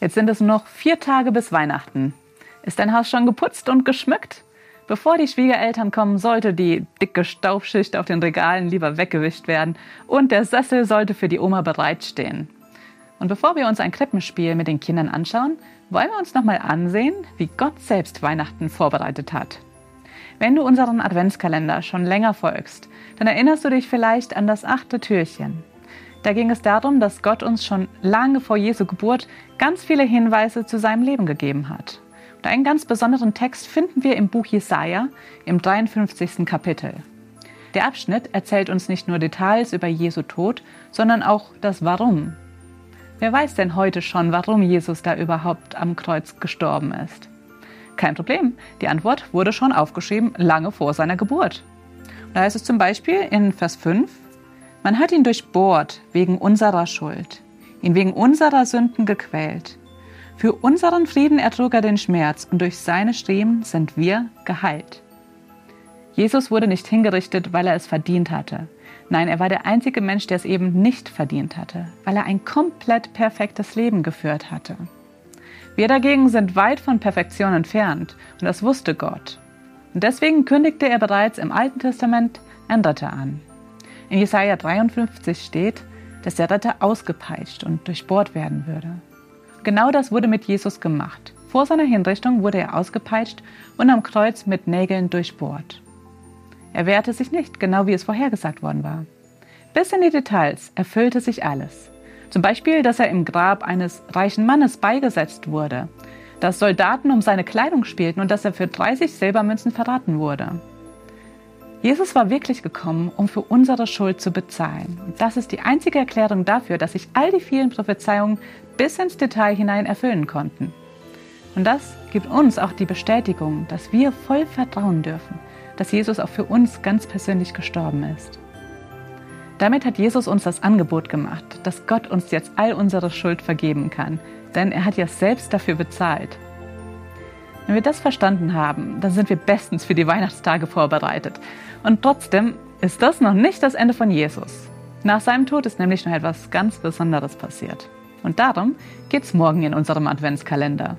Jetzt sind es noch vier Tage bis Weihnachten. Ist dein Haus schon geputzt und geschmückt? Bevor die Schwiegereltern kommen, sollte die dicke Staubschicht auf den Regalen lieber weggewischt werden und der Sessel sollte für die Oma bereitstehen. Und bevor wir uns ein Krippenspiel mit den Kindern anschauen, wollen wir uns nochmal ansehen, wie Gott selbst Weihnachten vorbereitet hat. Wenn du unseren Adventskalender schon länger folgst, dann erinnerst du dich vielleicht an das achte Türchen. Da ging es darum, dass Gott uns schon lange vor Jesu Geburt ganz viele Hinweise zu seinem Leben gegeben hat. Und einen ganz besonderen Text finden wir im Buch Jesaja im 53. Kapitel. Der Abschnitt erzählt uns nicht nur Details über Jesu Tod, sondern auch das Warum. Wer weiß denn heute schon, warum Jesus da überhaupt am Kreuz gestorben ist? Kein Problem, die Antwort wurde schon aufgeschrieben lange vor seiner Geburt. Da heißt es zum Beispiel in Vers 5, man hat ihn durchbohrt wegen unserer Schuld, ihn wegen unserer Sünden gequält. Für unseren Frieden ertrug er den Schmerz und durch seine Striemen sind wir geheilt. Jesus wurde nicht hingerichtet, weil er es verdient hatte. Nein, er war der einzige Mensch, der es eben nicht verdient hatte, weil er ein komplett perfektes Leben geführt hatte. Wir dagegen sind weit von Perfektion entfernt und das wusste Gott. Und deswegen kündigte er bereits im Alten Testament einen Retter an. In Jesaja 53 steht, dass der Retter ausgepeitscht und durchbohrt werden würde. Genau das wurde mit Jesus gemacht. Vor seiner Hinrichtung wurde er ausgepeitscht und am Kreuz mit Nägeln durchbohrt. Er wehrte sich nicht, genau wie es vorhergesagt worden war. Bis in die Details erfüllte sich alles. Zum Beispiel, dass er im Grab eines reichen Mannes beigesetzt wurde, dass Soldaten um seine Kleidung spielten und dass er für 30 Silbermünzen verraten wurde. Jesus war wirklich gekommen, um für unsere Schuld zu bezahlen. Das ist die einzige Erklärung dafür, dass sich all die vielen Prophezeiungen bis ins Detail hinein erfüllen konnten. Und das gibt uns auch die Bestätigung, dass wir voll vertrauen dürfen, dass Jesus auch für uns ganz persönlich gestorben ist. Damit hat Jesus uns das Angebot gemacht, dass Gott uns jetzt all unsere Schuld vergeben kann, denn er hat ja selbst dafür bezahlt. Wenn wir das verstanden haben, dann sind wir bestens für die Weihnachtstage vorbereitet. Und trotzdem ist das noch nicht das Ende von Jesus. Nach seinem Tod ist nämlich noch etwas ganz Besonderes passiert. Und darum geht es morgen in unserem Adventskalender.